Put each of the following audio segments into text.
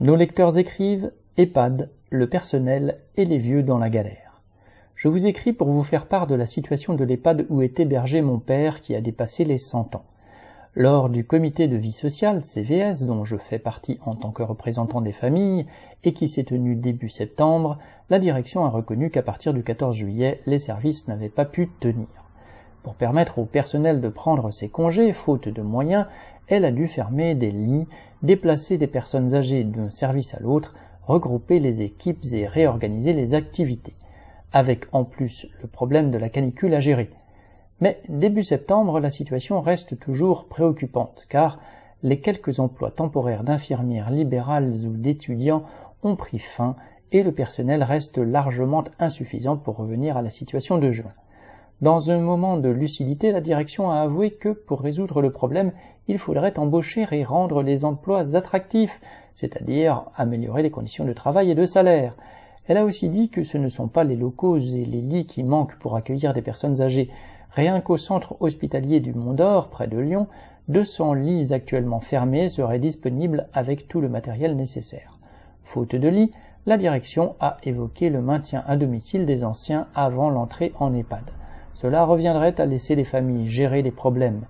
Nos lecteurs écrivent EHPAD, le personnel et les vieux dans la galère. Je vous écris pour vous faire part de la situation de l'EHPAD où est hébergé mon père qui a dépassé les 100 ans. Lors du comité de vie sociale, CVS, dont je fais partie en tant que représentant des familles, et qui s'est tenu début septembre, la direction a reconnu qu'à partir du 14 juillet, les services n'avaient pas pu tenir. Pour permettre au personnel de prendre ses congés, faute de moyens, elle a dû fermer des lits, déplacer des personnes âgées d'un service à l'autre, regrouper les équipes et réorganiser les activités, avec en plus le problème de la canicule à gérer. Mais début septembre, la situation reste toujours préoccupante, car les quelques emplois temporaires d'infirmières libérales ou d'étudiants ont pris fin et le personnel reste largement insuffisant pour revenir à la situation de juin. Dans un moment de lucidité, la direction a avoué que pour résoudre le problème, il faudrait embaucher et rendre les emplois attractifs, c'est-à-dire améliorer les conditions de travail et de salaire. Elle a aussi dit que ce ne sont pas les locaux et les lits qui manquent pour accueillir des personnes âgées, Rien qu'au centre hospitalier du Mont d'Or, près de Lyon, 200 lits actuellement fermés seraient disponibles avec tout le matériel nécessaire. Faute de lits, la direction a évoqué le maintien à domicile des anciens avant l'entrée en EHPAD. Cela reviendrait à laisser les familles gérer les problèmes.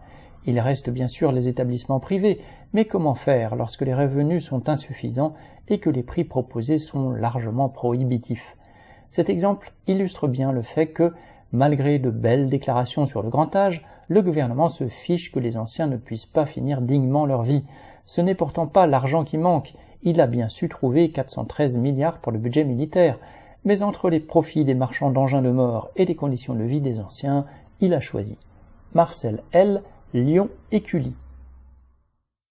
Il reste bien sûr les établissements privés, mais comment faire lorsque les revenus sont insuffisants et que les prix proposés sont largement prohibitifs? Cet exemple illustre bien le fait que Malgré de belles déclarations sur le grand âge, le gouvernement se fiche que les anciens ne puissent pas finir dignement leur vie. Ce n'est pourtant pas l'argent qui manque, il a bien su trouver 413 milliards pour le budget militaire, mais entre les profits des marchands d'engins de mort et les conditions de vie des anciens, il a choisi. Marcel L., Lyon, Écully.